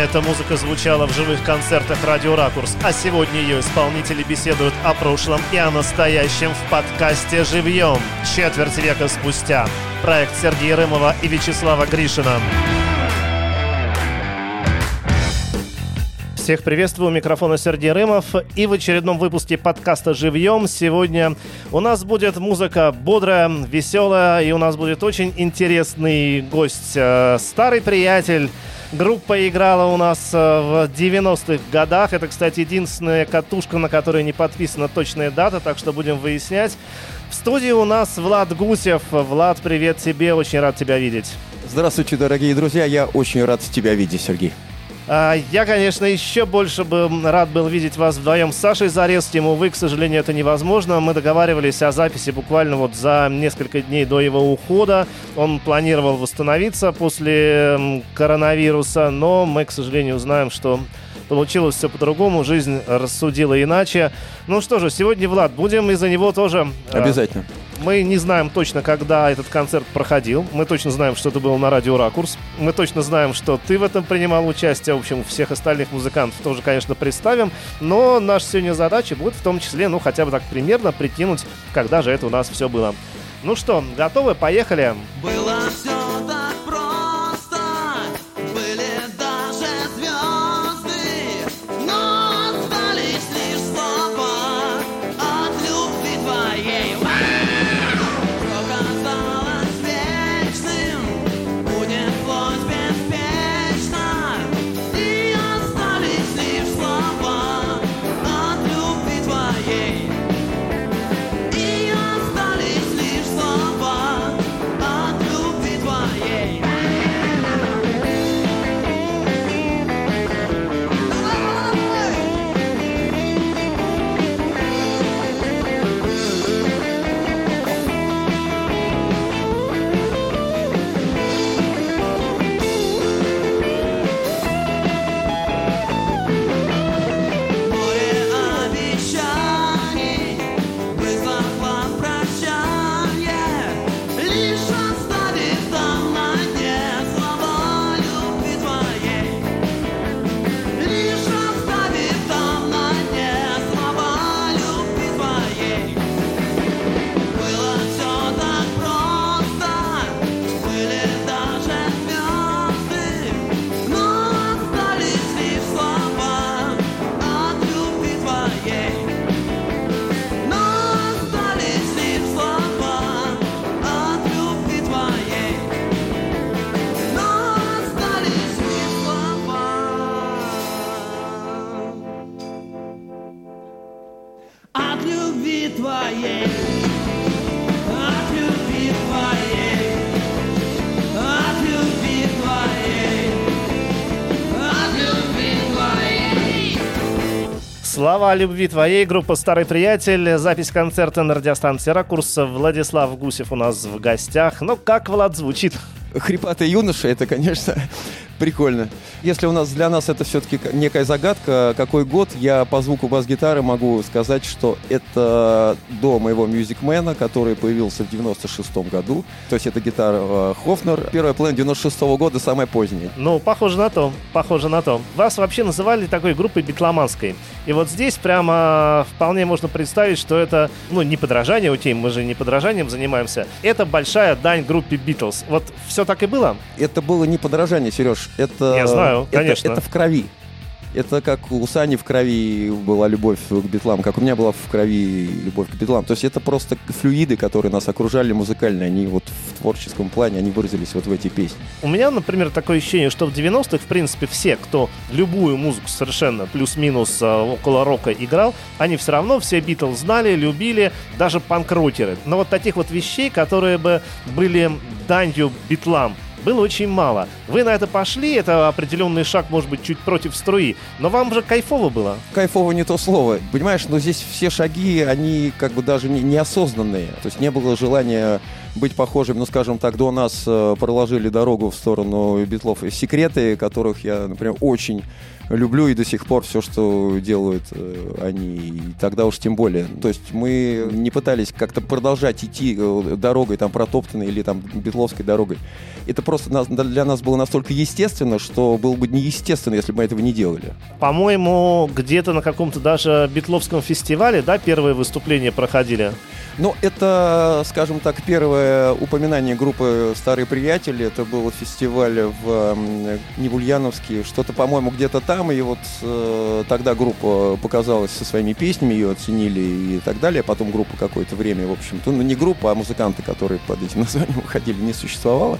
Эта музыка звучала в живых концертах «Радио Ракурс», а сегодня ее исполнители беседуют о прошлом и о настоящем в подкасте «Живьем» четверть века спустя. Проект Сергея Рымова и Вячеслава Гришина. Всех приветствую, у микрофона Сергей Рымов. И в очередном выпуске подкаста «Живьем» сегодня у нас будет музыка бодрая, веселая, и у нас будет очень интересный гость. Э, старый приятель, Группа играла у нас э, в 90-х годах. Это, кстати, единственная катушка, на которой не подписана точная дата, так что будем выяснять. В студии у нас Влад Гусев. Влад, привет тебе, очень рад тебя видеть. Здравствуйте, дорогие друзья, я очень рад тебя видеть, Сергей. А, я, конечно, еще больше бы рад был видеть вас вдвоем с Сашей Зарецким. Увы, к сожалению, это невозможно. Мы договаривались о записи буквально вот за несколько дней до его ухода. Он планировал восстановиться после коронавируса, но мы, к сожалению, знаем, что получилось все по-другому, жизнь рассудила иначе. Ну что же, сегодня, Влад, будем из-за него тоже... А, Обязательно. Мы не знаем точно, когда этот концерт проходил. Мы точно знаем, что это было на радио «Ракурс». Мы точно знаем, что ты в этом принимал участие. В общем, всех остальных музыкантов тоже, конечно, представим. Но наша сегодня задача будет в том числе, ну, хотя бы так примерно прикинуть, когда же это у нас все было. Ну что, готовы? Поехали. Было все Слова любви твоей, группа «Старый приятель», запись концерта на радиостанции «Ракурс». Владислав Гусев у нас в гостях. Ну, как Влад звучит? Хрипатый юноша, это, конечно, Прикольно. Если у нас для нас это все-таки некая загадка, какой год, я по звуку бас-гитары могу сказать, что это до моего Мюзикмена, который появился в 96-м году. То есть это гитара э, Хофнер. Первая план 96-го года, самая поздняя. Ну, похоже на то, похоже на то. Вас вообще называли такой группой битломанской. И вот здесь прямо вполне можно представить, что это, ну, не подражание, окей, мы же не подражанием занимаемся. Это большая дань группе Битлз. Вот все так и было? Это было не подражание, Сереж это... Я знаю, это, конечно. Это в крови. Это как у Сани в крови была любовь к битлам, как у меня была в крови любовь к битлам. То есть это просто флюиды, которые нас окружали музыкально. Они вот в творческом плане, они выразились вот в эти песни. У меня, например, такое ощущение, что в 90-х, в принципе, все, кто любую музыку совершенно плюс-минус а, около рока играл, они все равно все Битлз знали, любили, даже панк-рокеры. Но вот таких вот вещей, которые бы были данью битлам, было очень мало. Вы на это пошли, это определенный шаг, может быть, чуть против струи, но вам же кайфово было. Кайфово не то слово. Понимаешь, но здесь все шаги, они как бы даже не, неосознанные. То есть не было желания быть похожими, ну, скажем так, до нас э, проложили дорогу в сторону битлов секреты, которых я, например, очень люблю и до сих пор все, что делают э, они, и тогда уж тем более. То есть мы не пытались как-то продолжать идти э, дорогой там протоптанной или там битловской дорогой. Это просто для нас было настолько естественно, что было бы неестественно, если бы мы этого не делали. По-моему, где-то на каком-то даже битловском фестивале, да, первые выступления проходили? Ну, это, скажем так, первое упоминание группы «Старые приятели». Это был фестиваль в Невульяновске, что-то, по-моему, где-то там. И вот э, тогда группа показалась со своими песнями, ее оценили и так далее. Потом группа какое-то время, в общем-то, ну, не группа, а музыканты, которые под этим названием выходили, не существовало.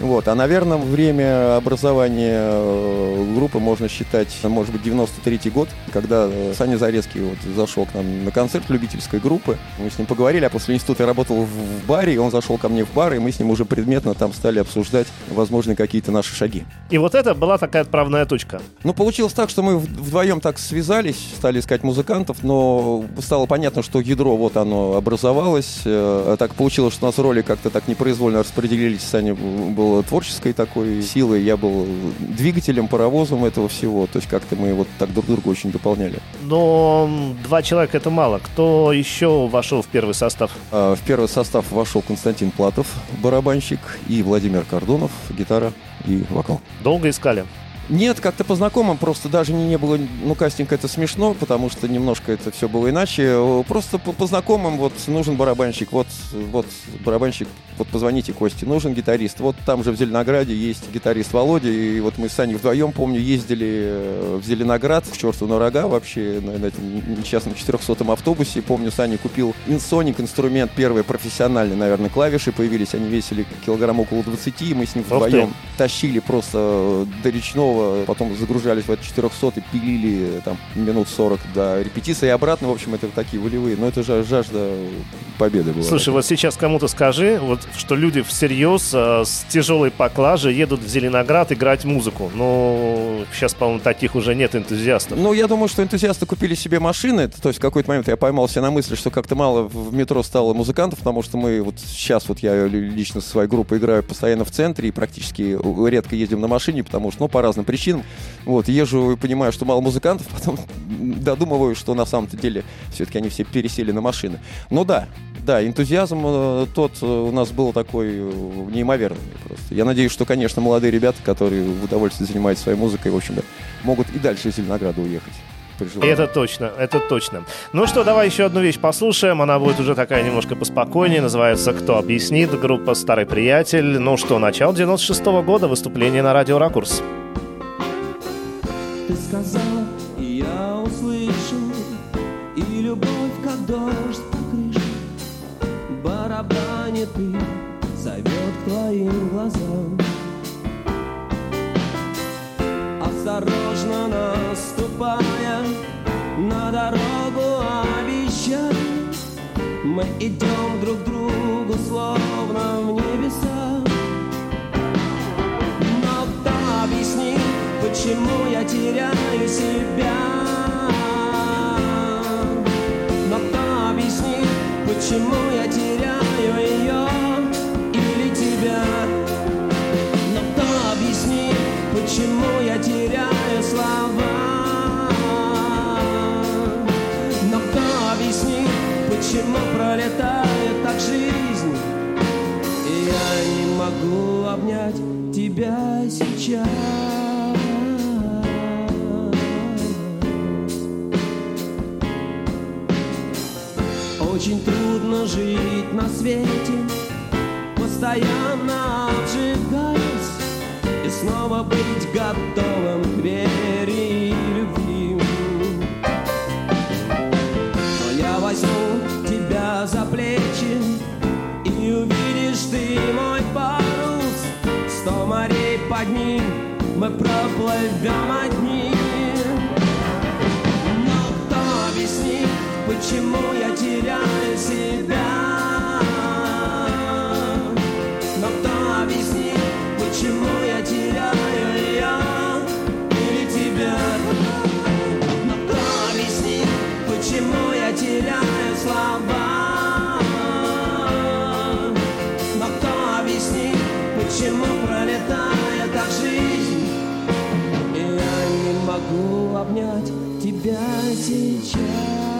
Вот. А, наверное, время образования э, группы можно считать, может быть, 93 год, когда э, Саня Зарецкий вот зашел к нам на концерт любительской группы. Мы с ним поговорили, а после института я работал в баре, и он зашел ко мне в бар, и мы с ним уже предметно там стали обсуждать возможные какие-то наши шаги. И вот это была такая отправная точка. Ну, получилось так, что мы вдвоем так связались, стали искать музыкантов, но стало понятно, что ядро вот оно образовалось. Э, так получилось, что у нас роли как-то так непроизвольно распределились. Саня был был творческой такой силой, я был двигателем, паровозом этого всего. То есть как-то мы вот так друг друга очень дополняли. Но два человека это мало. Кто еще вошел в первый состав? А, в первый состав вошел Константин Платов, барабанщик, и Владимир Кордонов, гитара и вокал. Долго искали? Нет, как-то по знакомым, просто даже не, не было, ну, кастинг это смешно, потому что немножко это все было иначе. Просто по, по знакомым, вот, нужен барабанщик, вот, вот, барабанщик, вот, позвоните Косте, нужен гитарист. Вот там же в Зеленограде есть гитарист Володя, и вот мы с Саней вдвоем, помню, ездили э, в Зеленоград, в черту на рога вообще, на, на этом несчастном 400-м автобусе. Помню, Саня купил Инсоник, инструмент первый профессиональный, наверное, клавиши появились, они весили килограмм около 20, и мы с ним вдвоем тащили просто до речного снова потом загружались в этот 400 и пилили там минут 40 до репетиции и обратно. В общем, это такие волевые. Но это же жажда победы была. Слушай, вот сейчас кому-то скажи, вот что люди всерьез э, с тяжелой поклажей едут в Зеленоград играть музыку. Ну, сейчас, по-моему, таких уже нет энтузиастов. Ну, я думаю, что энтузиасты купили себе машины. То есть в какой-то момент я поймался на мысли, что как-то мало в метро стало музыкантов, потому что мы вот сейчас вот я лично со своей группой играю постоянно в центре и практически редко ездим на машине, потому что, ну, по разным причинам. Вот, езжу и понимаю, что мало музыкантов, потом додумываю, что на самом-то деле все-таки они все пересели на машины. Но да, да, энтузиазм э, тот э, у нас был такой э, неимоверный просто. Я надеюсь, что, конечно, молодые ребята, которые в удовольствие занимаются своей музыкой, в общем-то, могут и дальше из Зеленограда уехать. Это точно, это точно. Ну что, давай еще одну вещь послушаем. Она будет уже такая немножко поспокойнее. Называется «Кто объяснит?» Группа «Старый приятель». Ну что, начало 96 -го года, выступление на радио «Ракурс» ты сказал, и я услышал, И любовь, как дождь по крыше, Барабанит и зовет к твоим глазам. Осторожно наступая на дорогу обещай, Мы идем друг к другу, словно в небеса. Почему я теряю себя? Но кто объяснит, почему я теряю ее или тебя? Но кто объяснит, почему я теряю слова? Но кто объяснит, почему пролетает так жизнь? И я не могу обнять тебя сейчас. Очень трудно жить на свете, постоянно обжигаясь И снова быть готовым к вере и любви. Но я возьму тебя за плечи И увидишь ты мой парус. Сто морей под ним мы проплывем одни почему я теряю себя? Но кто объяснит, почему я теряю ее или тебя? Но кто объяснит, почему я теряю слова? Но кто объяснит, почему пролетает так жизнь? И я не могу обнять тебя сейчас.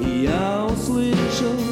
Я услышал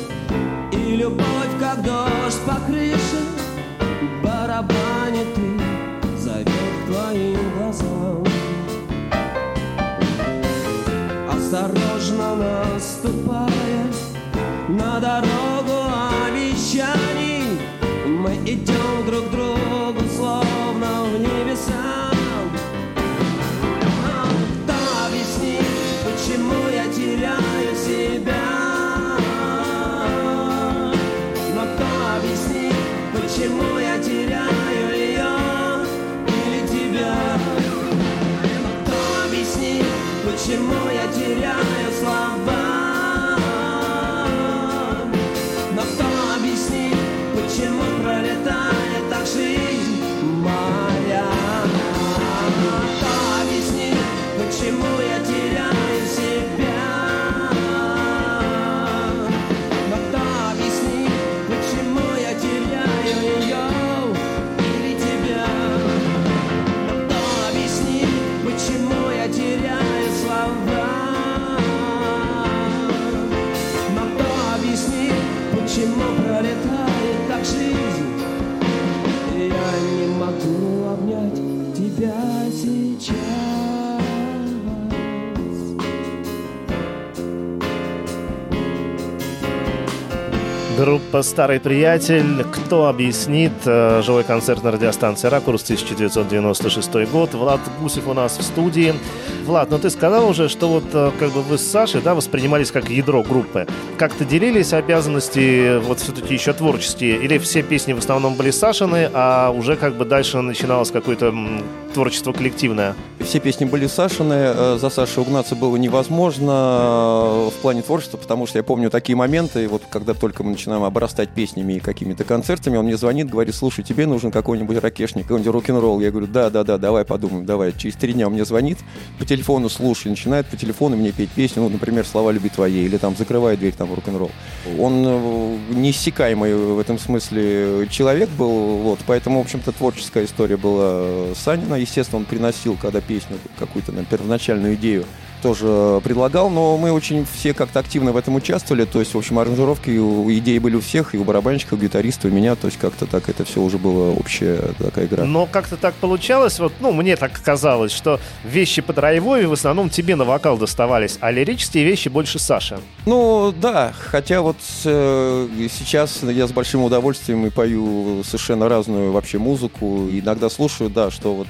почему я Группа «Старый приятель». Кто объяснит? Э, Живой концерт на радиостанции «Ракурс», 1996 год. Влад Гусев у нас в студии. Влад, ну ты сказал уже, что вот э, как бы вы с Сашей, да, воспринимались как ядро группы. Как-то делились обязанности вот все-таки еще творческие? Или все песни в основном были Сашины, а уже как бы дальше начиналось какое-то творчество коллективное? Все песни были Сашины, э, за Сашей угнаться было невозможно э, в плане творчества, потому что я помню такие моменты, вот когда только мы начинаем обрастать песнями и какими-то концертами, он мне звонит, говорит, слушай, тебе нужен какой-нибудь ракешник, какой-нибудь рок-н-ролл. Я говорю, да, да, да, давай подумаем, давай. Через три дня он мне звонит, по телефону слушай, начинает по телефону мне петь песню, ну, например, «Слова любви твоей», или там «Закрывай дверь», там рок-н-ролл. Он э, неиссякаемый в этом смысле человек был, вот, поэтому, в общем-то, творческая история была Санина. Естественно, он приносил, когда песню, какую-то первоначальную идею, тоже предлагал, но мы очень все как-то активно в этом участвовали, то есть, в общем, аранжировки, идеи были у всех, и у барабанщиков, и у гитариста, и у меня, то есть как-то так это все уже было общая такая игра. Но как-то так получалось, вот, ну, мне так казалось, что вещи по драйвове в основном тебе на вокал доставались, а лирические вещи больше Саши. Ну, да, хотя вот э, сейчас я с большим удовольствием и пою совершенно разную вообще музыку, иногда слушаю, да, что вот...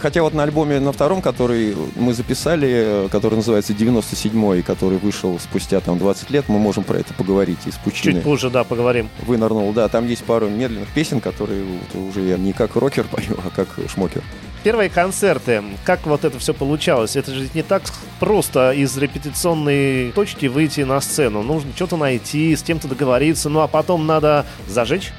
Хотя вот на альбоме на втором, который мы записали, э, который называется «97-й», который вышел спустя там 20 лет, мы можем про это поговорить из пучины. Чуть позже, да, поговорим. Вынырнул, да, там есть пару медленных песен, которые вот уже я не как рокер пою, а как шмокер. Первые концерты, как вот это все получалось? Это же не так просто из репетиционной точки выйти на сцену. Нужно что-то найти, с кем-то договориться, ну а потом надо зажечь.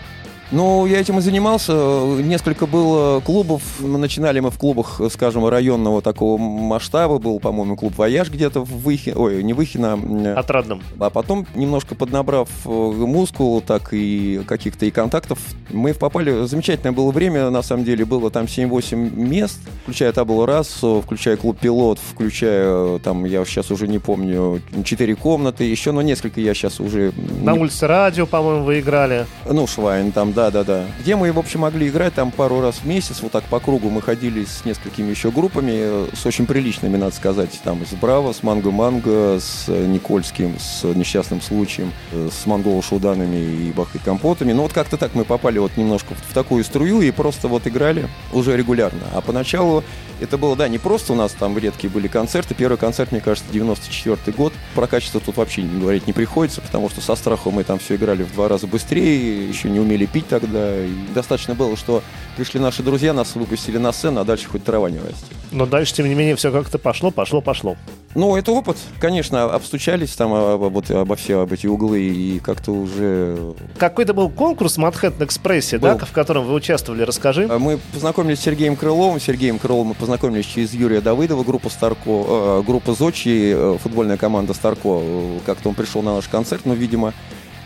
Ну, я этим и занимался. Несколько было клубов. Начинали мы в клубах, скажем, районного такого масштаба. Был, по-моему, клуб «Вояж» где-то в Выхино. Ой, не Выхино. м, Отрадным. А потом, немножко поднабрав э, мускул, так и каких-то и контактов, мы попали... Замечательное было время, на самом деле. Было там 7-8 мест, включая Табулу Расу, включая клуб «Пилот», включая, э, там, я сейчас уже не помню, 4 комнаты, еще, но несколько я сейчас уже... На улице радио, по-моему, вы играли. ну, Швайн там, да, да, да. Где мы, в общем, могли играть там пару раз в месяц, вот так по кругу мы ходили с несколькими еще группами, э, с очень приличными, надо сказать, там с Браво, с Манго Манго, с Никольским, с Несчастным Случаем, э, с Монголо Шуданами и Бахой Компотами. Ну вот как-то так мы попали вот немножко в такую струю и просто вот играли уже регулярно. А поначалу это было, да, не просто у нас там редкие были концерты. Первый концерт, мне кажется, 94 год. Про качество тут вообще говорить не приходится, потому что со страхом мы там все играли в два раза быстрее, еще не умели пить тогда. И достаточно было, что пришли наши друзья, нас выпустили на сцену, а дальше хоть трава не расти. Но дальше, тем не менее, все как-то пошло, пошло, пошло. Ну, это опыт, конечно, обстучались там обо, вот, обо все об эти углы и как-то уже... Какой-то был конкурс Манхэттен Экспрессе, да, в котором вы участвовали, расскажи. А мы познакомились с Сергеем Крыловым. С Сергеем Крыловым мы познакомились через Юрия Давыдова, группа Старко, э, группа Зочи, э, футбольная команда Старко. Как-то он пришел на наш концерт, но, видимо,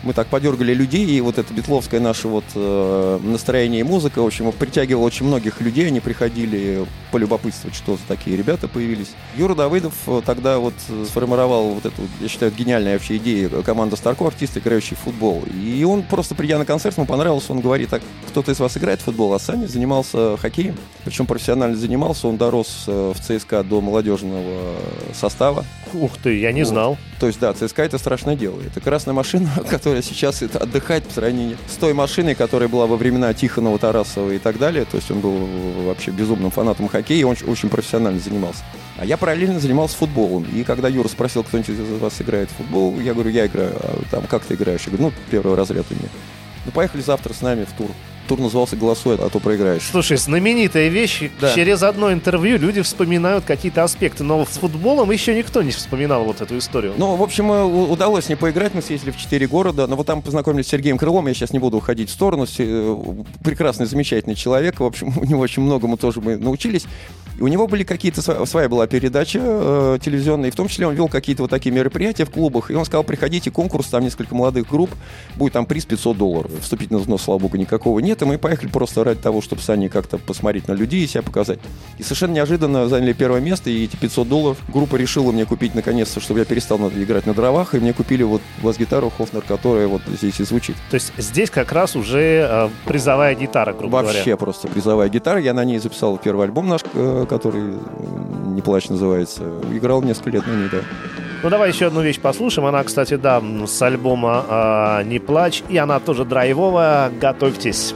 мы так подергали людей, и вот это битловское наше вот э, настроение и музыка, в общем, притягивало очень многих людей, они приходили полюбопытствовать, что за такие ребята появились. Юра Давыдов э, тогда вот сформировал вот эту, я считаю, гениальная вообще идея команда Старко, артисты, играющие в футбол. И он просто, придя на концерт, ему понравился, он говорит, так, кто-то из вас играет в футбол, а Саня занимался хоккеем, причем профессионально занимался, он дорос э, в ЦСКА до молодежного состава. Ух ты, я не вот. знал. То есть, да, ЦСКА это страшное дело. Это красная машина, которая которая сейчас это отдыхает по сравнению с той машиной, которая была во времена Тихонова, Тарасова и так далее. То есть он был вообще безумным фанатом хоккея, и он очень профессионально занимался. А я параллельно занимался футболом. И когда Юра спросил, кто-нибудь из вас играет в футбол, я говорю, я играю. А там, как ты играешь? Я говорю, ну, первый разряд у меня. Ну, поехали завтра с нами в тур тур назывался «Голосуй, а то проиграешь». Слушай, знаменитая вещь. Да. Через одно интервью люди вспоминают какие-то аспекты, но с футболом еще никто не вспоминал вот эту историю. Ну, в общем, э, удалось не поиграть, мы съездили в четыре города, но вот там познакомились с Сергеем Крылом, я сейчас не буду уходить в сторону, э, прекрасный, замечательный человек, в общем, у него очень многому тоже мы научились. И у него были какие-то, своя была передача э, телевизионная, и в том числе он вел какие-то вот такие мероприятия в клубах, и он сказал, приходите, конкурс, там несколько молодых групп, будет там приз 500 долларов. Вступительного взноса, слава богу, никакого нет, и мы поехали просто ради того, чтобы с Аней как-то посмотреть на людей и себя показать. И совершенно неожиданно заняли первое место, и эти 500 долларов группа решила мне купить наконец-то, чтобы я перестал играть на дровах, и мне купили вот бас-гитару Хофнер, которая вот здесь и звучит. То есть здесь как раз уже э, призовая гитара, грубо Вообще говоря. просто призовая гитара. Я на ней записал первый альбом наш, э, который «Не плачь» называется. Играл несколько лет на ней, да. Ну, давай еще одну вещь послушаем. Она, кстати, да, с альбома э, «Не плачь», и она тоже драйвовая. Готовьтесь.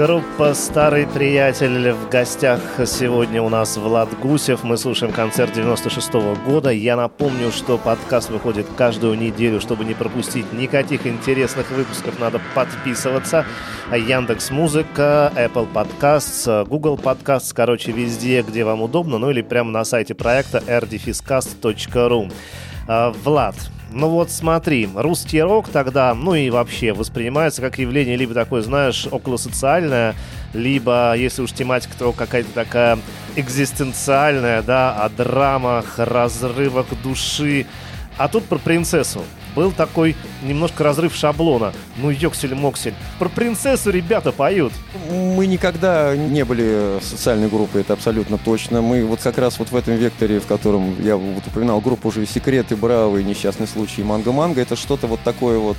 Группа «Старый приятель» в гостях сегодня у нас Влад Гусев. Мы слушаем концерт 96 -го года. Я напомню, что подкаст выходит каждую неделю. Чтобы не пропустить никаких интересных выпусков, надо подписываться. Яндекс Музыка, Apple Podcasts, Google Podcasts, короче, везде, где вам удобно. Ну или прямо на сайте проекта rdfiscast.ru. А, Влад, ну вот смотри, русский рок тогда, ну и вообще воспринимается как явление либо такое, знаешь, околосоциальное, либо, если уж тематика, то какая-то такая экзистенциальная, да, о драмах, разрывах души. А тут про принцессу был такой немножко разрыв шаблона. Ну, ёксель-моксель. Про принцессу ребята поют. Мы никогда не были социальной группой, это абсолютно точно. Мы вот как раз вот в этом векторе, в котором я вот упоминал группу уже «Секреты», «Браво» и «Несчастный случай» «Манго-манго», это что-то вот такое вот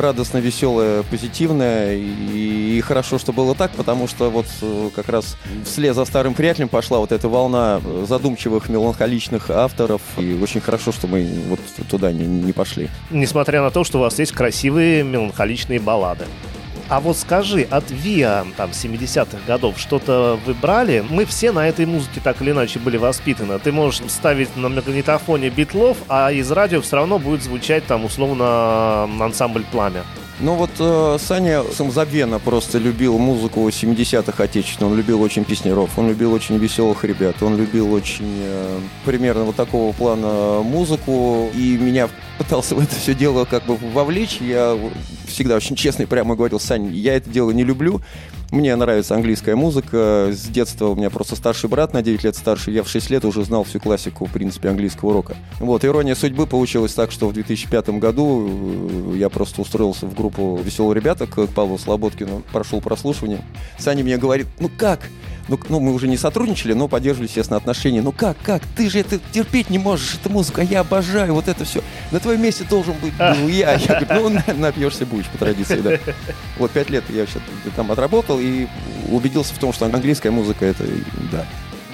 радостно, веселое, позитивное. И, и хорошо, что было так, потому что вот э, как раз вслед за старым приятелем пошла вот эта волна задумчивых, меланхоличных авторов. И очень хорошо, что мы вот туда не, не пошли. Несмотря на то, что у вас есть красивые меланхоличные баллады. А вот скажи, от ВИА там 70-х годов что-то вы брали? Мы все на этой музыке так или иначе были воспитаны. Ты можешь ставить на магнитофоне битлов, а из радио все равно будет звучать там условно ансамбль «Пламя». Ну вот э, Саня самозабвенно просто любил музыку 70-х отечественную, он любил очень песнеров, он любил очень веселых ребят, он любил очень э, примерно вот такого плана музыку, и меня пытался в это все дело как бы вовлечь. Я всегда очень честно и прямо говорил, Сань, я это дело не люблю, мне нравится английская музыка. С детства у меня просто старший брат на 9 лет старше. Я в 6 лет уже знал всю классику, в принципе, английского рока. Вот, ирония судьбы получилась так, что в 2005 году э, я просто устроился в группу «Веселые ребята» к Павлу Слободкину, прошел прослушивание. Саня мне говорит, ну как? Ну, ну, мы уже не сотрудничали, но поддерживали, естественно, отношения. Ну как, как? Ты же это терпеть не можешь, эту музыку, а я обожаю вот это все. На твоем месте должен быть ну, я. Я говорю, ну, напьешься будешь по традиции, да. Вот пять лет я сейчас там отработал и убедился в том, что английская музыка это, да,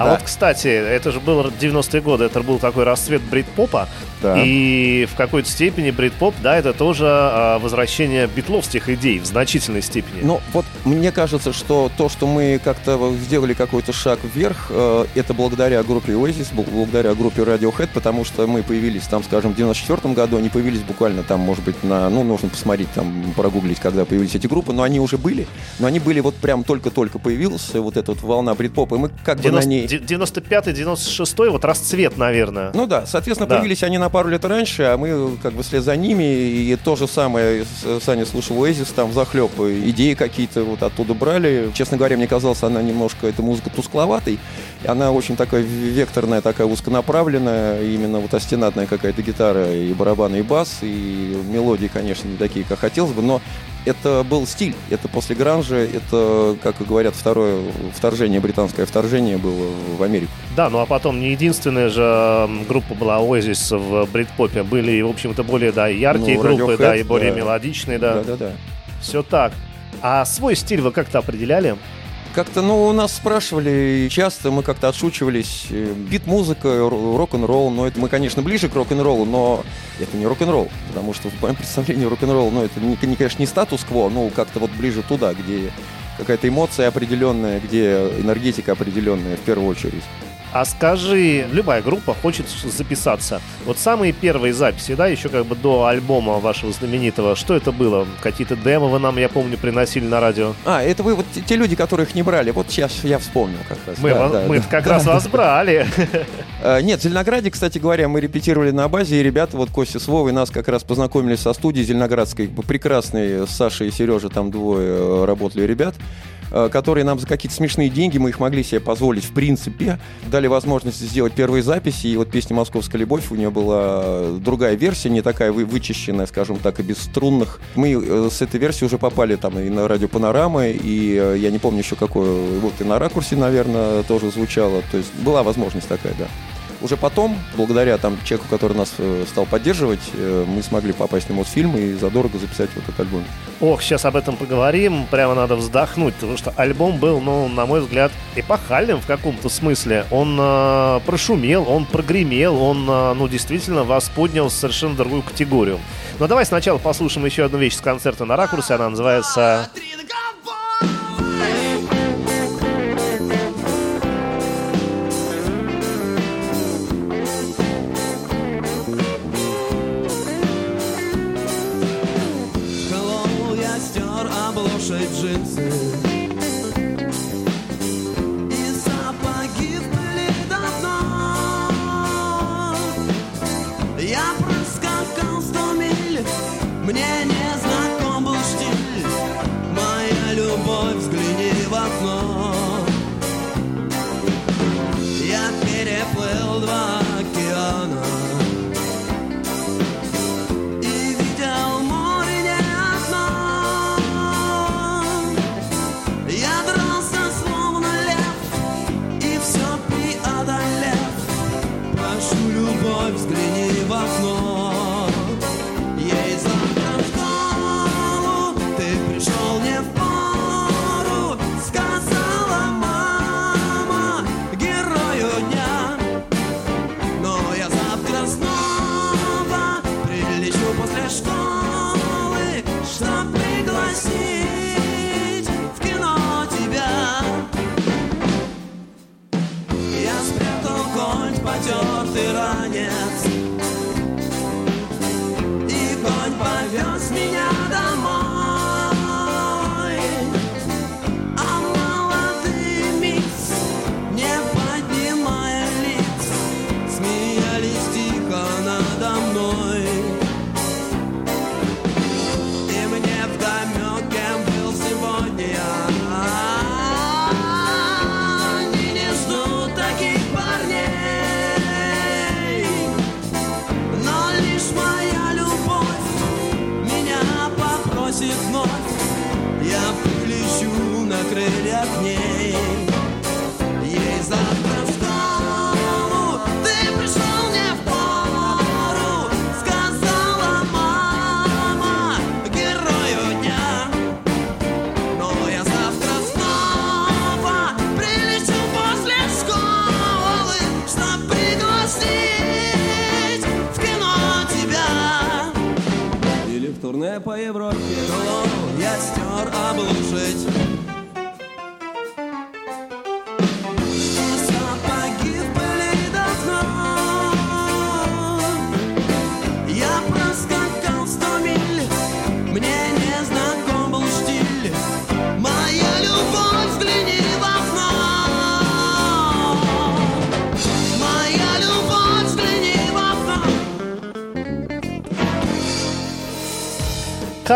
а да. вот, кстати, это же был 90-е годы, это был такой расцвет брит-попа, да. и в какой-то степени брит-поп, да, это тоже а, возвращение битловских идей в значительной степени. Ну, вот мне кажется, что то, что мы как-то сделали какой-то шаг вверх, э, это благодаря группе Oasis, благодаря группе Radiohead, потому что мы появились там, скажем, в 94 году, они появились буквально там, может быть, на, ну, нужно посмотреть, там, прогуглить, когда появились эти группы, но они уже были, но они были вот прям только-только появилась вот эта вот волна брит-попа, и мы как 90... бы на ней 95-й, 96-й, вот расцвет, наверное. Ну да, соответственно, да. появились они на пару лет раньше, а мы как бы вслед за ними, и то же самое, Саня слушал Oasis, там захлеб, идеи какие-то вот оттуда брали. Честно говоря, мне казалось, она немножко, эта музыка тускловатой, она очень такая векторная, такая узконаправленная, именно вот остенатная какая-то гитара, и барабаны, и бас, и мелодии, конечно, не такие, как хотелось бы, но это был стиль, это после гранжа, это, как говорят, второе вторжение, британское вторжение было в Америку. Да, ну а потом не единственная же группа была Oasis в брит-попе, были, в общем-то, более, да, яркие ну, группы, Radiohead, да, и более да. мелодичные, да. Да-да-да. Все так. А свой стиль вы как-то определяли? Как-то, ну, у нас спрашивали часто, мы как-то отшучивались. Э, бит-музыка, рок-н-ролл, но это мы, конечно, ближе к рок-н-роллу, но это не рок-н-ролл, потому что в моем представлении рок-н-ролл, ну, это, не, не, конечно, не статус-кво, но как-то вот ближе туда, где какая-то эмоция определенная, где энергетика определенная в первую очередь. А скажи, любая группа хочет записаться. Вот самые первые записи, да, еще как бы до альбома вашего знаменитого, что это было? Какие-то демо вы нам, я помню, приносили на радио? А, это вы вот те люди, которых не брали. Вот сейчас я вспомнил как раз. Мы, да, да, мы да, как да, раз да, вас да. брали. А, нет, в Зеленограде, кстати говоря, мы репетировали на базе, и ребята, вот Костя с Вовой, нас как раз познакомились со студией Зеленоградской, прекрасные, Саша и Сережа, там двое э, работали ребят. Э, которые нам за какие-то смешные деньги, мы их могли себе позволить в принципе, дали возможность сделать первые записи, и вот песня «Московская любовь» у нее была другая версия, не такая вычищенная, скажем так, и без струнных. Мы э, с этой версии уже попали там и на радио «Панорамы», и э, я не помню еще какое, вот и на «Ракурсе», наверное, тоже звучало, то есть была возможность такая, да. Уже потом, благодаря там человеку, который нас э, стал поддерживать, э, мы смогли попасть на Мосфильм и задорого записать вот этот альбом. Ох, сейчас об этом поговорим. Прямо надо вздохнуть, потому что альбом был, ну, на мой взгляд, эпохальным в каком-то смысле. Он э, прошумел, он прогремел, он, э, ну, действительно вас поднял в совершенно другую категорию. Но давай сначала послушаем еще одну вещь с концерта на ракурсе. Она называется...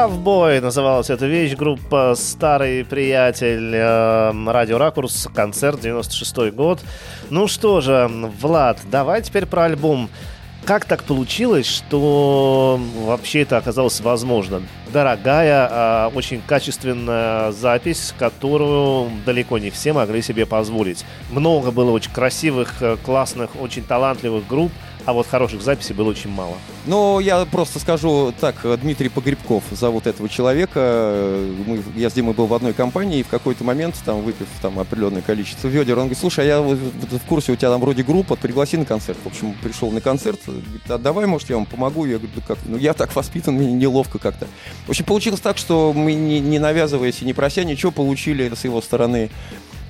Ковбой называлась эта вещь, группа «Старый приятель», э, радио «Ракурс», концерт, 96 год. Ну что же, Влад, давай теперь про альбом. Как так получилось, что вообще это оказалось возможно? Дорогая, а, очень качественная запись, которую далеко не все могли себе позволить. Много было очень красивых, э, классных, очень талантливых групп, а вот хороших записей было очень мало. Ну, я просто скажу так, Дмитрий Погребков зовут этого человека. Мы, я с Димой был в одной компании, и в какой-то момент, там, выпив там определенное количество ведер, он говорит, слушай, а я вот, в курсе, у тебя там вроде группа, пригласи на концерт. В общем, пришел на концерт, говорит, а давай, может, я вам помогу? Я говорю, да как? Ну, я так воспитан, мне неловко как-то. В общем, получилось так, что мы, не, не навязываясь и не прося ничего, получили с его стороны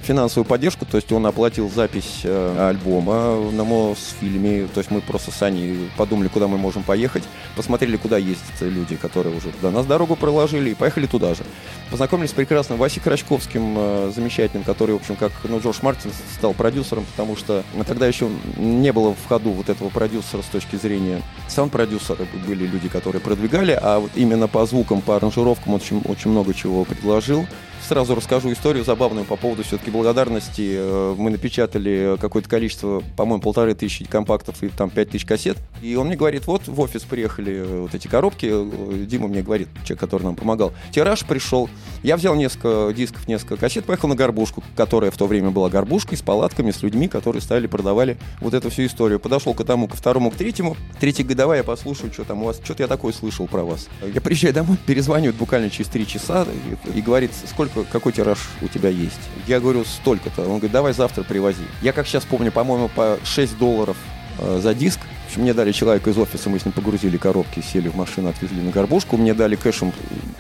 финансовую поддержку, то есть он оплатил запись э, альбома на Мосфильме, то есть мы просто с Аней подумали, куда мы можем поехать, посмотрели, куда ездят люди, которые уже до нас дорогу проложили, и поехали туда же. Познакомились с прекрасным Васей Крачковским, э, замечательным, который, в общем, как ну, Джордж Мартин стал продюсером, потому что тогда еще не было в ходу вот этого продюсера с точки зрения саунд-продюсера, были люди, которые продвигали, а вот именно по звукам, по аранжировкам он очень, очень много чего предложил. Сразу расскажу историю забавную по поводу все-таки благодарности. Э, Мы напечатали какое-то количество, по-моему, полторы тысячи компактов и там пять тысяч кассет. И он мне говорит, вот в офис приехали э, вот эти коробки. Э, Дима мне говорит, человек, который нам помогал. Тираж пришел. Я взял несколько дисков, несколько кассет, поехал на горбушку, которая в то время была горбушкой с палатками, с людьми, которые стали, продавали вот эту всю историю. Подошел к одному, ко второму, к третьему. Третий давай я послушаю, что там у вас. Что-то я такое слышал про вас. Я приезжаю домой, перезванивает буквально через три часа и, и говорит, сколько, какой тираж у тебя есть. Я говорю, столько-то. Он говорит, давай завтра привози. Я как сейчас помню, по-моему, по 6 долларов э, за диск. В общем, мне дали человека из офиса, мы с ним погрузили коробки, сели в машину, отвезли на горбушку. Мне дали кэшем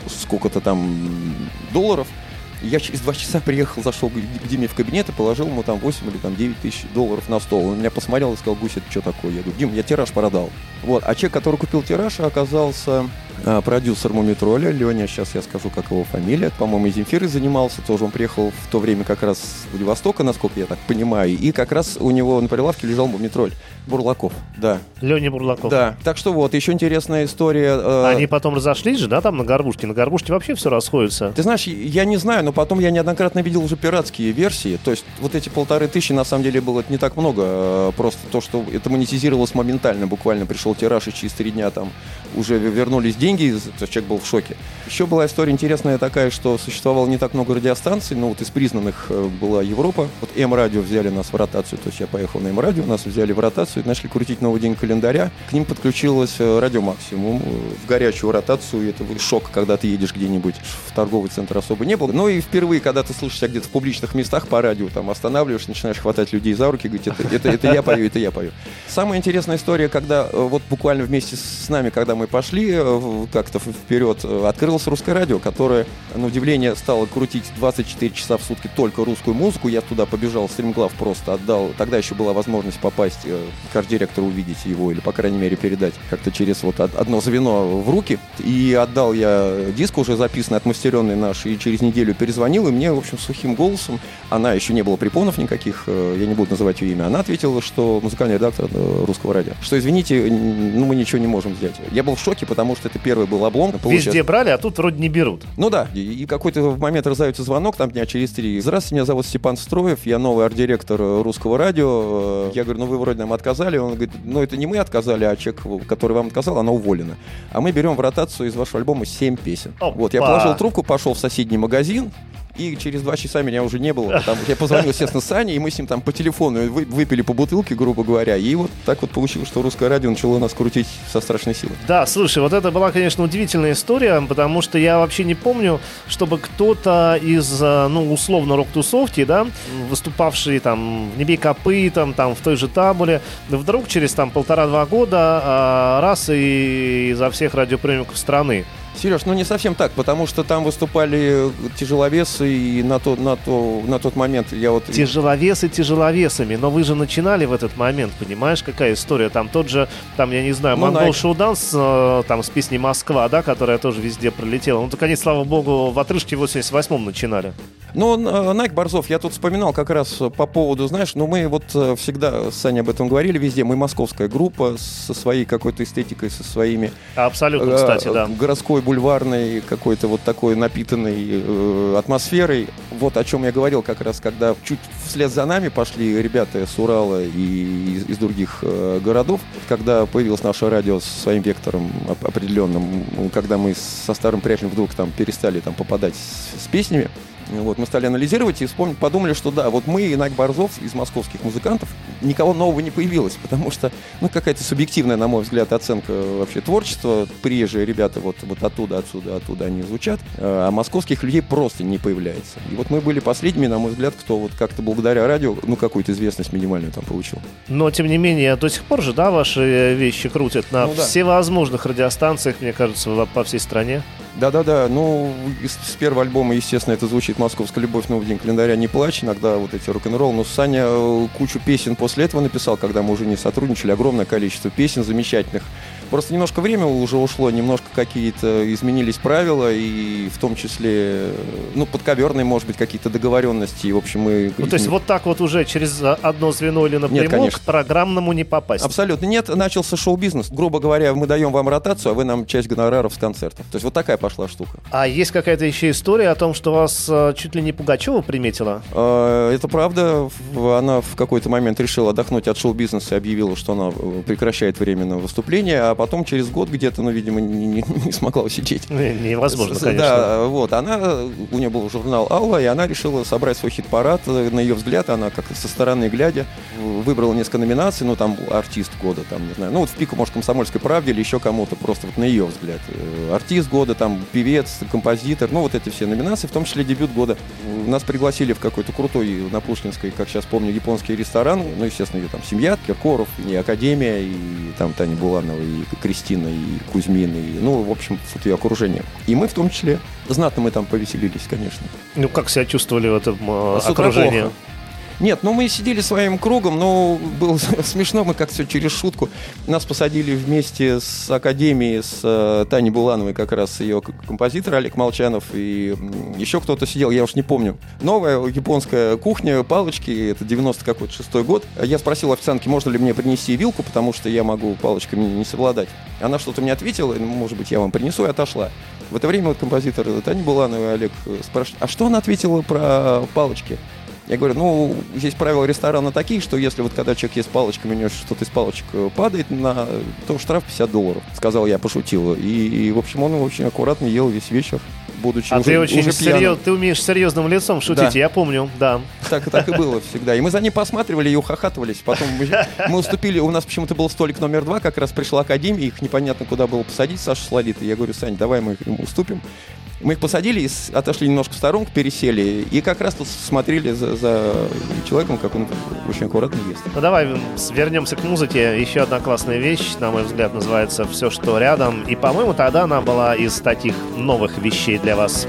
сколько-то там долларов. Я через два часа приехал, зашел к Диме в кабинет и положил ему там 8 или там 9 тысяч долларов на стол. Он меня посмотрел и сказал, Гусь, это что такое? Я говорю, Дим, я тираж продал. Вот. А человек, который купил тираж, оказался продюсер Мумитроля, Леня, сейчас я скажу, как его фамилия, по-моему, из Земфиры занимался, тоже он приехал в то время как раз с Владивостока, насколько я так понимаю, и как раз у него на прилавке лежал Мумитроль. Бурлаков, да. Леня Бурлаков. Да, так что вот, еще интересная история. э, Они потом разошлись же, да, там на горбушке? На горбушке вообще все расходится. Ты знаешь, я не знаю, но потом я неоднократно видел уже пиратские версии. То есть вот эти полторы тысячи, на самом деле, было не так много. э, Просто то, что это монетизировалось моментально. Буквально пришел тираж, и через три дня там уже вернулись деньги, есть человек был в шоке. Еще была история интересная такая, что существовало не так много радиостанций, но вот из признанных э, была Европа. Вот М-радио взяли нас в ротацию, то есть я поехал на М-радио, нас взяли в ротацию, начали крутить новый день календаря. К ним подключилось э, радио Максимум э, в горячую ротацию. Это шок, когда ты едешь где-нибудь в торговый центр особо не было. Но и впервые, когда ты слышишь себя где-то в публичных местах по радио, там останавливаешь, начинаешь хватать людей за руки, говорить, это, это, это я пою, это я пою. Самая интересная история, когда вот буквально вместе с нами, когда мы пошли как-то вперед, открылось русское радио, которое, на удивление, стало крутить 24 часа в сутки только русскую музыку. Я туда побежал, стримглав просто отдал. Тогда еще была возможность попасть э, к арт-директору, увидеть его, или, по крайней мере, передать как-то через вот одно звено в руки. И отдал я диск уже записанный, отмастеренный наш, и через неделю перезвонил, и мне, в общем, сухим голосом, она еще не было препонов никаких, э, я не буду называть ее имя, она ответила, что музыкальный редактор э, русского радио. Что, извините, ну мы ничего не можем взять. Я был в шоке, потому что это первый был облом. Везде брали, а тут вроде не берут. Ну да, и, и какой-то момент раздается звонок, там дня через три. Здравствуйте, меня зовут Степан Строев, я новый арт-директор э, русского радио. Я говорю, ну вы вроде нам отказали. Он говорит, ну это не мы отказали, а человек, который вам отказал, она уволена. А мы берем в ротацию из вашего альбома 7 песен. Опа. Вот, я положил трубку, пошел в соседний магазин, и через два часа меня уже не было. Что я позвонил, естественно, Сане, и мы с ним там по телефону вы, выпили по бутылке, грубо говоря. И вот так вот получилось, что русское радио начало нас крутить со страшной силой. Да, слушай, вот это была, конечно, удивительная история, потому что я вообще не помню, чтобы кто-то из, э, ну, условно, рок-тусовки, да, выступавший там в Небе копытом, там в той же табуле, вдруг через там полтора-два года а, раз и изо всех радиоприемников страны Сереж, ну не совсем так, потому что там выступали тяжеловесы, и на, то, на, то, на тот момент я вот... Тяжеловесы тяжеловесами, но вы же начинали в этот момент, понимаешь, какая история? Там тот же, там, я не знаю, ну, Монгол Шоуданс, э, там, с песней «Москва», да, которая тоже везде пролетела. Ну, так они, слава богу, в отрыжке в 88-м начинали. Ну, Найк Борзов, я тут вспоминал как раз по поводу, знаешь, ну мы вот э, всегда с Саней об этом говорили везде, мы московская группа со своей какой-то эстетикой, со своими... Абсолютно, э, кстати, да. Городской, бульварной, какой-то вот такой напитанной э, атмосферой. Вот о чем я говорил как раз, когда чуть вслед за нами пошли ребята с Урала и из, из других э, городов, когда появилось наше радио со своим вектором определенным, когда мы со старым приятелем вдруг там перестали там попадать с, с песнями, вот, мы стали анализировать и вспомнили, подумали, что да, вот мы и Найк Борзов из московских музыкантов, никого нового не появилось, потому что, ну, какая-то субъективная, на мой взгляд, оценка вообще творчества. Приезжие ребята вот, вот оттуда, отсюда, оттуда они звучат, а московских людей просто не появляется. И вот мы были последними, на мой взгляд, кто вот как-то благодаря радио, ну, какую-то известность минимальную там получил. Но, тем не менее, до сих пор же, да, ваши вещи крутят на ну, да. всевозможных радиостанциях, мне кажется, по всей стране. Да-да-да, ну, с первого альбома, естественно, это звучит «Московская любовь», «Новый день календаря», «Не плачь», иногда вот эти рок-н-ролл. Но Саня э, кучу песен после этого написал, когда мы уже не сотрудничали, огромное количество песен замечательных. Просто немножко время уже ушло, немножко какие-то изменились правила, и в том числе, ну, подковерные, может быть, какие-то договоренности. И, в общем, мы... Ну, то есть вот так вот уже через одно звено или напрямую Нет, конечно. к программному не попасть? Абсолютно нет. Начался шоу-бизнес. Грубо говоря, мы даем вам ротацию, а вы нам часть гонораров с концертов. То есть вот такая пошла штука. А есть какая-то еще история о том, что вас э, чуть ли не Пугачева приметила? Э, это правда. Она в какой-то момент решила отдохнуть от шоу-бизнеса и объявила, что она э, прекращает временно выступление, а потом через год где-то, ну, видимо, не, не, не смогла усидеть. Невозможно, конечно. Да, вот. Она, у нее был журнал «Алла», и она решила собрать свой хит-парад. На ее взгляд, она как со стороны глядя выбрала несколько номинаций, ну, там, артист года, там, не знаю, ну, вот в пику, может, комсомольской правде или еще кому-то, просто вот на ее взгляд. Артист года, там, певец, композитор, ну, вот эти все номинации, в том числе дебют года. Нас пригласили в какой-то крутой на Пушкинской, как сейчас помню, японский ресторан, ну, естественно, ее там семья, Киркоров, и Академия, и там Таня Буланова, и Кристина, и Кузьмин, и, ну, в общем, вот ее окружение. И мы в том числе. Знатно мы там повеселились, конечно. Ну, как себя чувствовали в этом э, окружении? Плохо. Нет, ну мы сидели своим кругом, но было смешно, мы как все через шутку. Нас посадили вместе с Академией, с э, Таней Булановой, как раз ее композитор Олег Молчанов, и еще кто-то сидел, я уж не помню. Новая японская кухня, палочки, это 90 какой-то шестой год. Я спросил официантки, можно ли мне принести вилку, потому что я могу палочками не совладать. Она что-то мне ответила, ну, может быть, я вам принесу, и отошла. В это время вот композитор Таня Буланова и Олег спрашивают, а что она ответила про палочки? Я говорю, ну, здесь правила ресторана такие, что если вот когда человек ест палочками, у него что-то из палочек э, падает, на, то штраф 50 долларов. Сказал я, пошутил. И, и, в общем, он очень аккуратно ел весь вечер будучи а уже, ты очень уже серьез, ты умеешь серьезным лицом шутить, Да. я помню, да. Так, так и было всегда. И мы за ним посматривали и ухахатывались. Потом мы, мы уступили, у нас почему-то был столик номер два, как раз пришла академия, их непонятно куда было посадить, Саша с Лолитой. Я говорю, Сань, давай мы им уступим. Мы их посадили, и отошли немножко в сторонку, пересели, и как раз тут смотрели за, за человеком, как он очень аккуратно ест. Ну давай вернемся к музыке. Еще одна классная вещь, на мой взгляд, называется «Все, что рядом». И, по-моему, тогда она была из таких новых вещей для вас.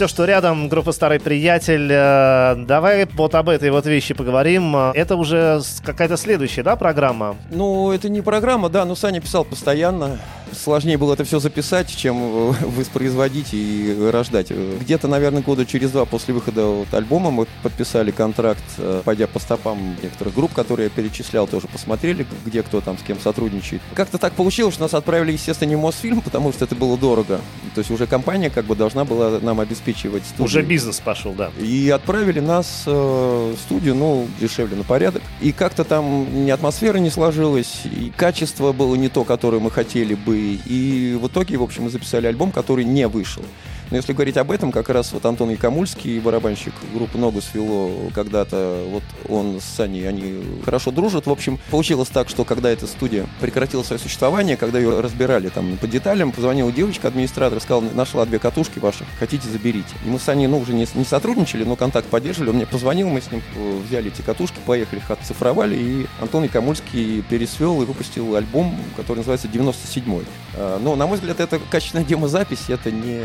Все, что рядом, группа «Старый приятель». Э, Давай вот об этой вот вещи поговорим. Э, Это уже какая-то следующая, да, программа? Ну, это не программа, да, но Саня писал постоянно. Сложнее было это все записать, чем э, воспроизводить и рождать. Где-то, наверное, года через два после выхода вот альбома мы подписали контракт, э, пойдя по стопам некоторых групп, которые я перечислял, тоже посмотрели, где кто там с кем сотрудничает. Как-то так получилось, что нас отправили, естественно, не в Мосфильм, потому что это было дорого. То есть уже компания как бы должна была нам обеспечивать студию. Уже бизнес пошел, да. И отправили нас э, в студию, ну, дешевле на порядок. И как-то там ни атмосфера не сложилась, и качество было не то, которое мы хотели бы. И в итоге, в общем, мы записали альбом, который не вышел. Но если говорить об этом, как раз вот Антон Якомульский, барабанщик группы «Ногу свело» когда-то, вот он с Саней, они хорошо дружат. В общем, получилось так, что когда эта студия прекратила свое существование, когда ее разбирали там по деталям, позвонила девочка, администратор, сказал, нашла две катушки ваших, хотите, заберите. И мы с Саней, ну, уже не, не сотрудничали, но контакт поддерживали. Он мне позвонил, мы с ним э, взяли эти катушки, поехали, их отцифровали, и Антон Якомульский пересвел и выпустил альбом, который называется «97-й». А, Но, на мой взгляд, это качественная демозапись, это не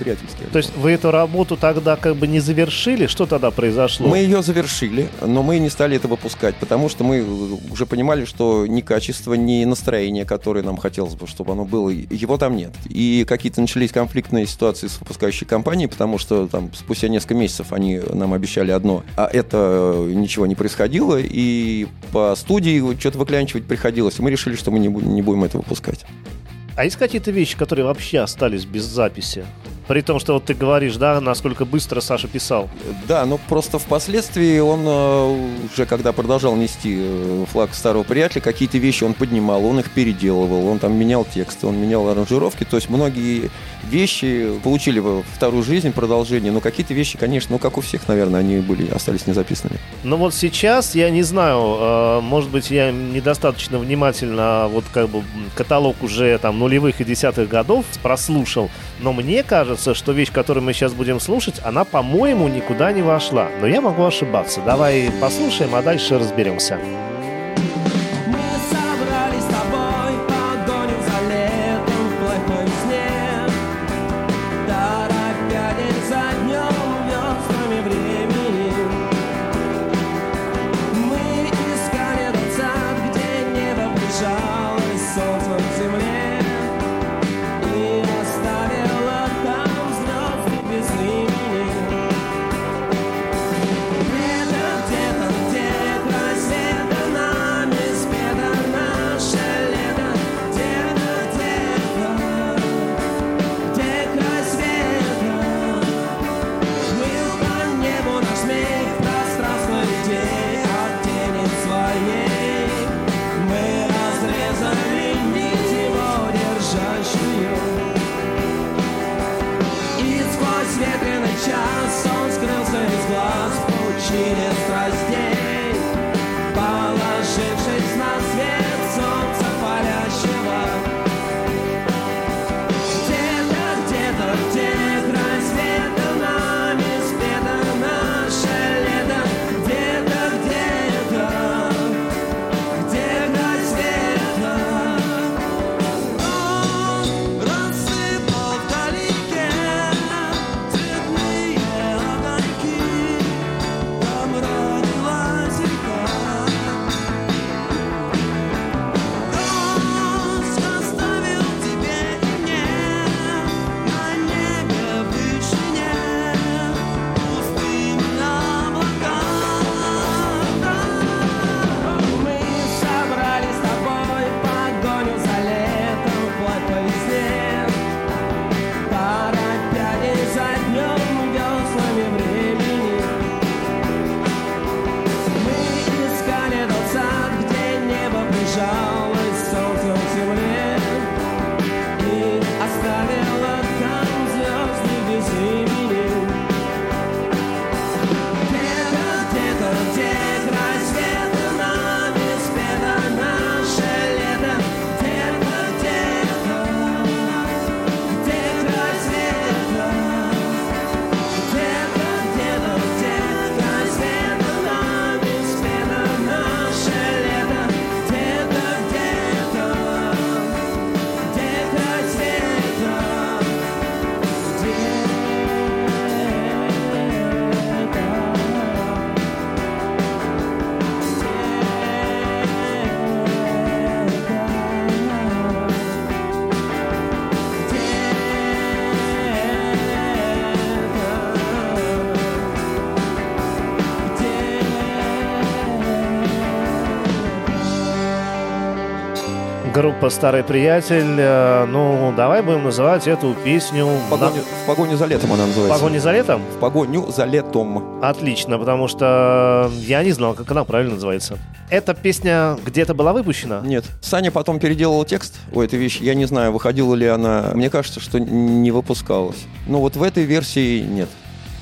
неприятельский То есть вы эту работу тогда как бы не завершили? Что тогда произошло? Мы ее завершили, но мы не стали это выпускать, потому что мы уже понимали, что ни качество, ни настроение, которое нам хотелось бы, чтобы оно было, его там нет. И какие-то начались конфликтные ситуации с выпускающей компанией, потому что там спустя несколько месяцев они нам обещали одно, а это ничего не происходило, и по студии что-то выклянчивать приходилось, и мы решили, что мы не будем это выпускать. А есть какие-то вещи, которые вообще остались без записи? При том, что вот ты говоришь, да, насколько быстро Саша писал. Да, но просто впоследствии он э, уже, когда продолжал нести э, флаг старого приятеля, какие-то вещи он поднимал, он их переделывал, он там менял тексты, он менял аранжировки. То есть многие вещи получили вторую жизнь, продолжение, но какие-то вещи, конечно, ну как у всех, наверное, они были, остались незаписанными. Но вот сейчас, я не знаю, э, может быть, я недостаточно внимательно вот как бы каталог уже там нулевых и десятых годов прослушал, но мне кажется, что вещь, которую мы сейчас будем слушать, она, по-моему, никуда не вошла. Но я могу ошибаться. Давай послушаем, а дальше разберемся. Группа «Старый приятель». Э, Ну, давай будем называть эту песню... В погоне, в погоне за летом она на- называется. «Погоня за летом»? В погоню за летом. Отлично, потому что я не знал, как она правильно называется. Эта песня где-то была выпущена? Нет. Саня потом переделал текст у этой вещи. Я не знаю, выходила ли она. Мне кажется, что не выпускалась. Но вот в этой версии нет.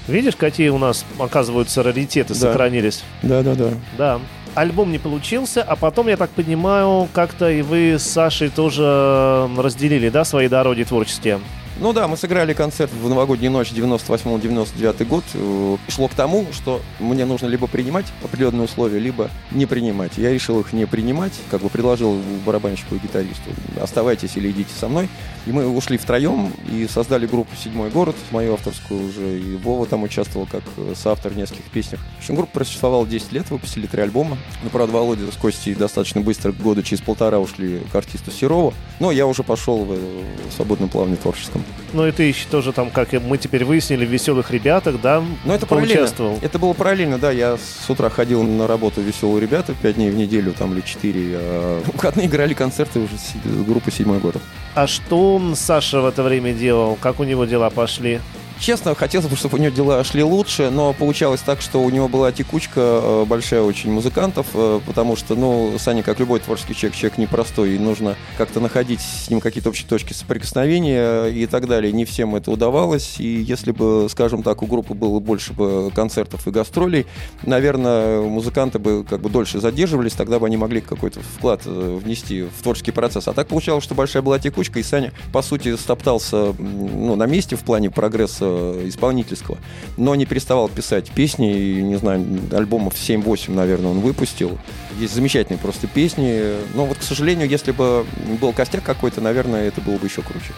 Видишь, какие у нас, оказываются, раритеты Да. сохранились? Да-да-да. Да. Альбом не получился, а потом, я так понимаю, как-то и вы с Сашей тоже разделили, да, свои дороги творческие? Ну да, мы сыграли концерт в новогоднюю ночь 98-99 год. Э, Шло к тому, что мне нужно либо принимать определенные условия, либо не принимать. Я решил их не принимать, как бы предложил барабанщику и гитаристу, оставайтесь или идите со мной. И мы ушли втроем и создали группу «Седьмой город», мою авторскую уже, и Вова там участвовал как э, соавтор в нескольких песнях. В общем, группа просуществовала 10 лет, выпустили три альбома. Ну, правда, Володя с Костей достаточно быстро, года через полтора ушли к артисту Серову. Но я уже пошел в, э, свободном плавании творческом. Ну и ты еще тоже там, как мы теперь выяснили, в «Веселых ребятах», да, Ну, это параллельно. поучаствовал? Это было параллельно, да. Я с утра ходил на работу «Веселые ребята» пять дней в неделю, там, или четыре. А выходные играли концерты уже с группы «Седьмой город». А что Саша в это время делал? Как у него дела пошли? Честно, хотелось бы, чтобы у него дела шли лучше, но получалось так, что у него была текучка э, большая очень музыкантов, э, потому что, ну, Саня, как любой творческий человек, человек непростой, и нужно как-то находить с ним какие-то общие точки соприкосновения и так далее. Не всем это удавалось, и если бы, скажем так, у группы было больше бы концертов и гастролей, наверное, музыканты бы как бы дольше задерживались, тогда бы они могли какой-то вклад э, внести в творческий процесс. А так получалось, что большая была текучка, и Саня, по сути, стоптался ну, на месте в плане прогресса исполнительского, но не переставал писать песни, и, не знаю, альбомов 7-8, наверное, он выпустил. Есть замечательные просто песни, но вот, к сожалению, если бы был костяк какой-то, наверное, это было бы еще круче.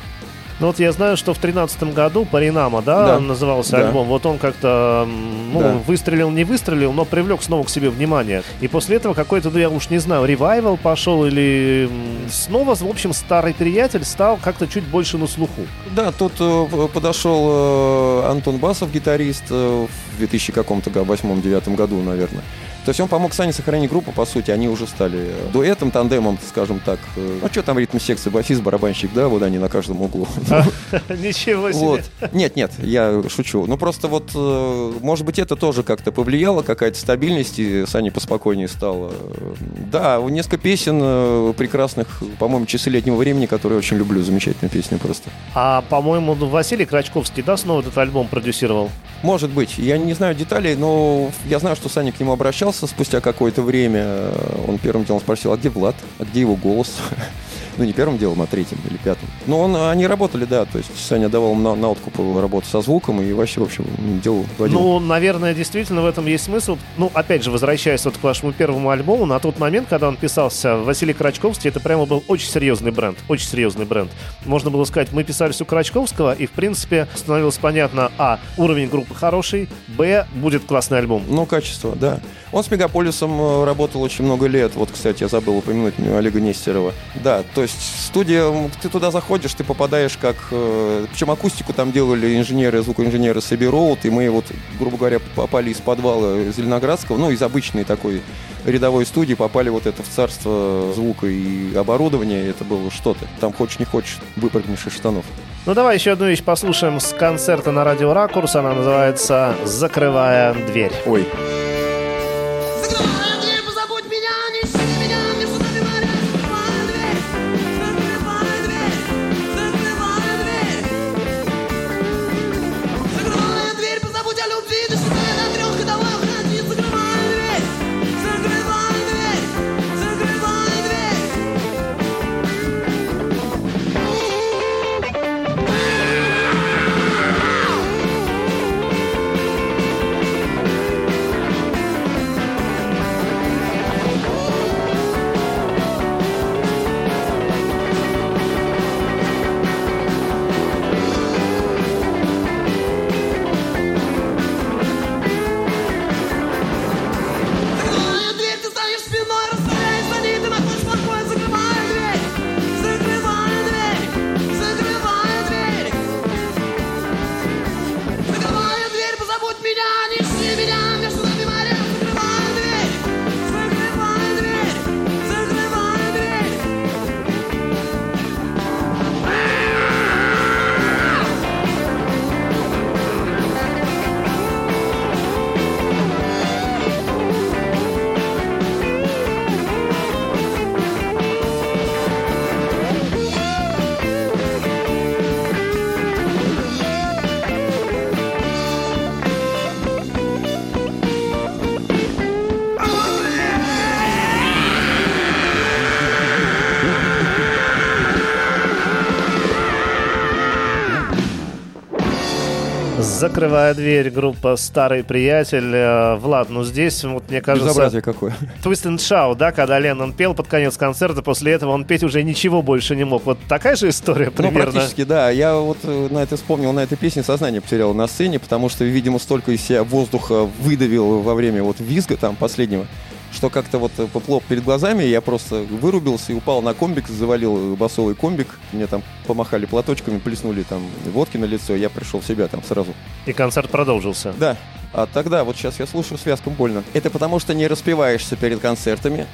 Ну вот я знаю, что в тринадцатом году Паринама, да, Да. назывался Да. альбом. Вот он как-то, ну, Да. выстрелил, не выстрелил, но привлек снова к себе внимание. И после этого какой-то, ну я уж не знаю, ревайвал пошел или снова, в общем, старый приятель стал как-то чуть больше на слуху. Да, тут э, подошел э, Антон Басов, гитарист, э, в 2000 каком-то га- восьмом-девятом году, наверное. То есть он помог Сане сохранить группу, по сути, они уже стали э, дуэтом, тандемом, скажем так. Э, Ну, что там ритм секции, басист, барабанщик, да, вот они на каждом углу. Ничего себе. Нет, нет, я шучу. Ну, просто вот, э, может быть, это тоже как-то повлияло, какая-то стабильность, и Саня поспокойнее стало. Да, несколько песен прекрасных, по-моему, «Часы летнего времени», которые очень люблю, замечательная песня просто. А, по-моему, ну, Василий Крачковский, да, снова этот альбом продюсировал? Может быть. Я не знаю деталей, но я знаю, что Саня к нему обращался спустя какое-то время. Он первым делом спросил, а где Влад? А где его голос? Ну, не первым делом, а третьим или пятым. Но он, они работали, да. То есть Саня давал на, на откуп работу со звуком и вообще, в общем, делал водил. Ну, наверное, действительно в этом есть смысл. Ну, опять же, возвращаясь вот к вашему первому альбому, на тот момент, когда он писался, Василий Крачковский, это прямо был очень серьезный бренд. Очень серьезный бренд. Можно было сказать, мы писались у Крачковского, и, в принципе, становилось понятно, а, уровень группы хороший, б, будет классный альбом. Ну, качество, да. Он с Мегаполисом э, работал очень много лет. Вот, кстати, я забыл упомянуть Олега Нестерова. Да, то есть студия, ты туда заходишь, ты попадаешь как... э, Причем акустику там делали инженеры, звукоинженеры Сэби Роуд, и мы вот, грубо говоря, попали из подвала Зеленоградского, ну, из обычной такой рядовой студии, попали вот это в царство звука и оборудования. Это было что-то. Там хочешь не хочешь, выпрыгнешь из штанов. Ну, давай еще одну вещь послушаем с концерта на радио «Ракурс». Она называется «Закрывая дверь». Ой, Закрывая дверь, группа «Старый приятель». Э, Влад, ну здесь, вот мне кажется, Безобразие какое. Twist and Shout, да, когда Леннон пел под конец концерта, после этого он петь уже ничего больше не мог. Вот такая же история Ну, примерно? практически, да. Я вот э, на это вспомнил, на этой песне сознание потерял на сцене, потому что, видимо, столько из себя воздуха выдавил во время вот визга там последнего, что как-то вот э, поплыл перед глазами, я просто вырубился и упал на комбик, завалил басовый комбик. Мне там помахали платочками, плеснули там водки на лицо, я пришел в себя там сразу. И концерт продолжился. Да. А тогда, вот сейчас я слушаю, связкам больно. Это потому, что не распеваешься перед концертами.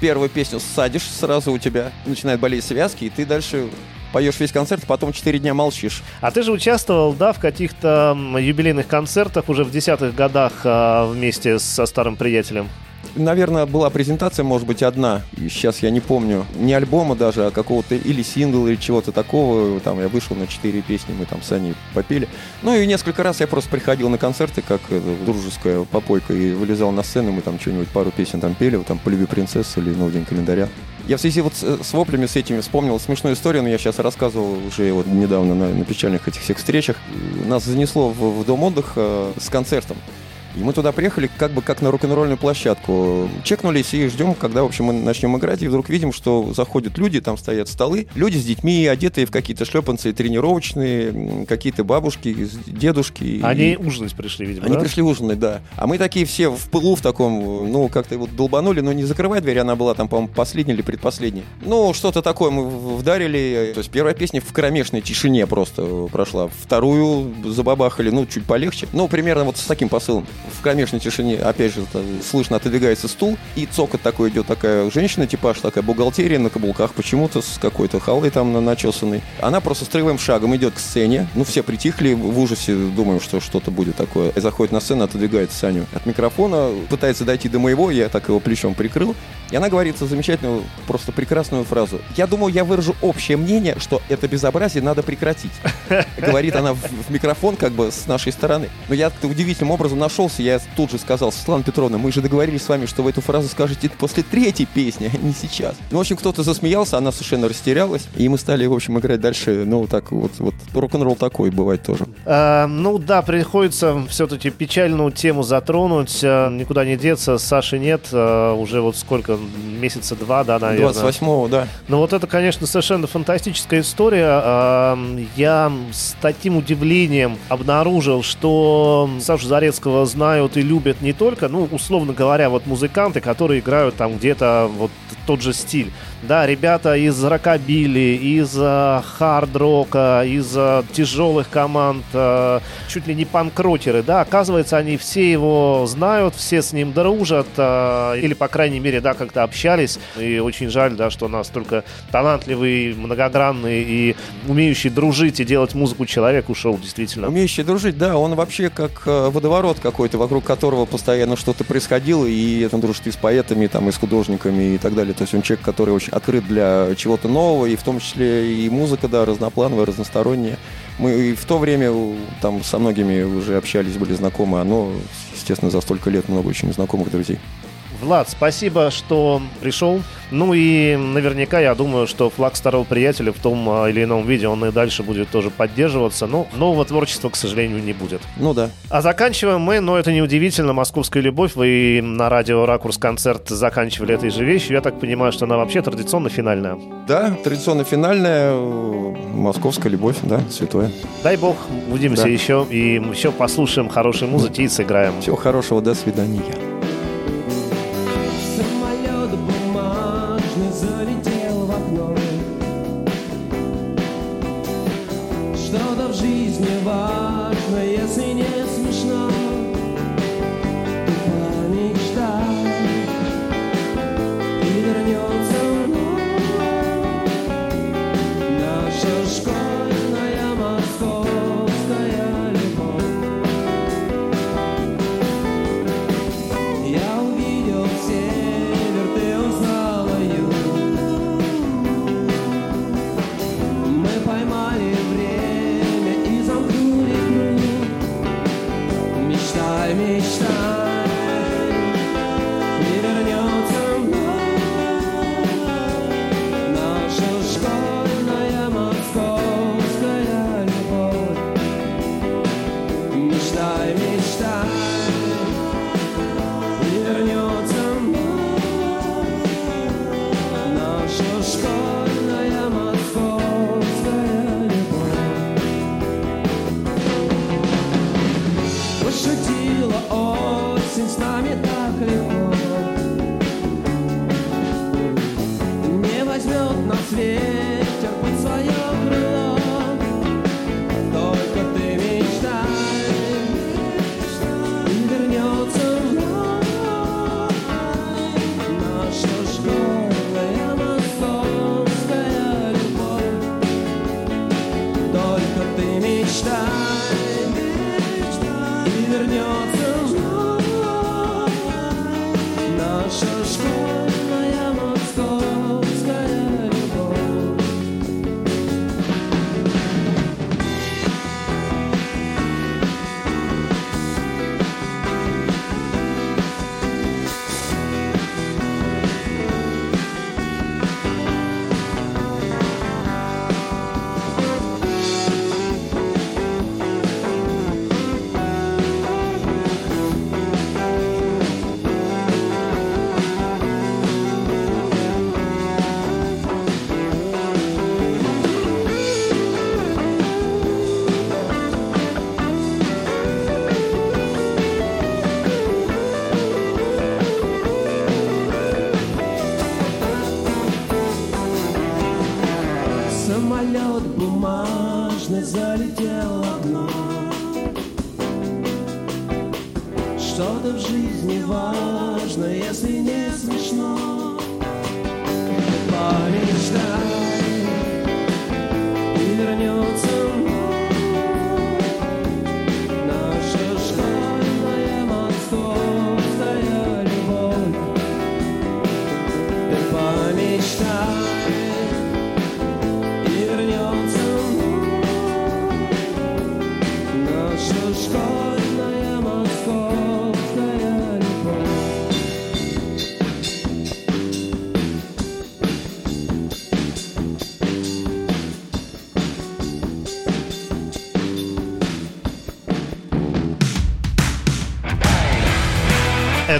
Первую песню садишь, сразу у тебя начинает болеть связки, и ты дальше поешь весь концерт, потом 4 дня молчишь. А ты же участвовал, да, в каких-то юбилейных концертах уже в десятых годах а, вместе со старым приятелем? Наверное, была презентация, может быть, одна. И сейчас я не помню. Не альбома даже, а какого-то или сингла, или чего-то такого. Там я вышел на четыре песни, мы там с Аней попели. Ну и несколько раз я просто приходил на концерты, как э, дружеская попойка, и вылезал на сцену, мы там что-нибудь, пару песен там пели, вот там «Полюби принцессу» или «Новый день календаря». Я в связи вот с, с воплями с этими вспомнил смешную историю, но я сейчас рассказывал уже вот недавно на, на печальных этих всех встречах. Нас занесло в, в дом отдыха с концертом. И мы туда приехали как бы как на рок-н-ролльную площадку. Чекнулись и ждем, когда, в общем, мы начнем играть. И вдруг видим, что заходят люди, там стоят столы. Люди с детьми, одетые в какие-то шлепанцы тренировочные, какие-то бабушки, дедушки. И- Они ужинать пришли, видимо, они да? пришли ужинать, да. А мы такие все в пылу, в таком, ну, как-то вот долбанули, но не закрывай дверь, она была там, по-моему, последняя или предпоследняя. Ну, что-то такое мы вдарили. То есть первая песня в кромешной тишине просто прошла. Вторую забабахали, ну, чуть полегче. Ну, примерно вот с таким посылом. В кромешной тишине, опять же, слышно, отодвигается стул, и цокот такой идет, такая женщина, типаж, такая бухгалтерия на каблуках почему-то, с какой-то халой там на- начесанной. Она просто строевым шагом идет к сцене. Ну, все притихли в ужасе, думаем, что что-то будет такое. И заходит на сцену, отодвигает Саню от микрофона, пытается дойти до моего, я так его плечом прикрыл. И она говорит замечательную, просто прекрасную фразу. Я думаю, я выражу общее мнение, что это безобразие надо прекратить. Говорит она в, микрофон, как бы с нашей стороны. Но я удивительным образом нашелся, я тут же сказал, Светлана Петровна, мы же договорились с вами, что вы эту фразу скажете после третьей песни, а не сейчас. Ну, в общем, кто-то засмеялся, она совершенно растерялась, и мы стали, в общем, играть дальше, ну, так вот, вот рок-н-ролл такой бывает тоже. А, ну да, приходится все-таки печальную тему затронуть. А, никуда не деться. Саши нет. а, уже вот сколько? Месяца два, да, наверное. 28-го, да. Ну вот это, конечно, совершенно фантастическая история. А, Я с таким удивлением обнаружил, что Сашу Зарецкого знают и любят не только, ну, условно говоря, вот музыканты, которые играют там где-то вот тот же стиль. Да, ребята из рокобили, из а, хард-рока, из а, тяжелых команд, а, чуть ли не панк-рокеры, да, оказывается, они все его знают, все с ним дружат, а, или, по крайней мере, да, как-то общались, и очень жаль, да, что настолько талантливый, многогранный и умеющий дружить и делать музыку человек ушел, действительно. Умеющий дружить, да, он вообще как э, водоворот какой-то, вокруг которого постоянно что-то происходило, и он дружит и с поэтами, там, и с художниками и так далее. То есть он человек, который очень открыт для чего-то нового, и в том числе и музыка, да, разноплановая, разносторонняя. Мы в то время там со многими уже общались, были знакомы, а но, естественно, за столько лет много очень знакомых друзей. Влад, спасибо, что пришел. Ну и наверняка я думаю, что флаг старого приятеля в том а, или ином виде он и дальше будет тоже поддерживаться. Но нового творчества, к сожалению, не будет. Ну да. А заканчиваем мы, но это не удивительно, «Московская любовь». Вы на радио «Ракурс» концерт заканчивали этой же вещью. Я так понимаю, что она вообще традиционно финальная. Да, традиционно финальная московская любовь, да, святое. Дай бог, увидимся Да. еще и еще послушаем хорошей музыки и сыграем. Всего хорошего, до свидания.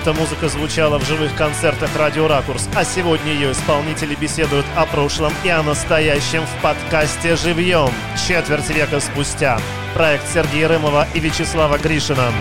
эта музыка звучала в живых концертах «Радио Ракурс», а сегодня ее исполнители беседуют о прошлом и о настоящем в подкасте «Живьем» четверть века спустя. Проект Сергея Рымова и Вячеслава Гришина.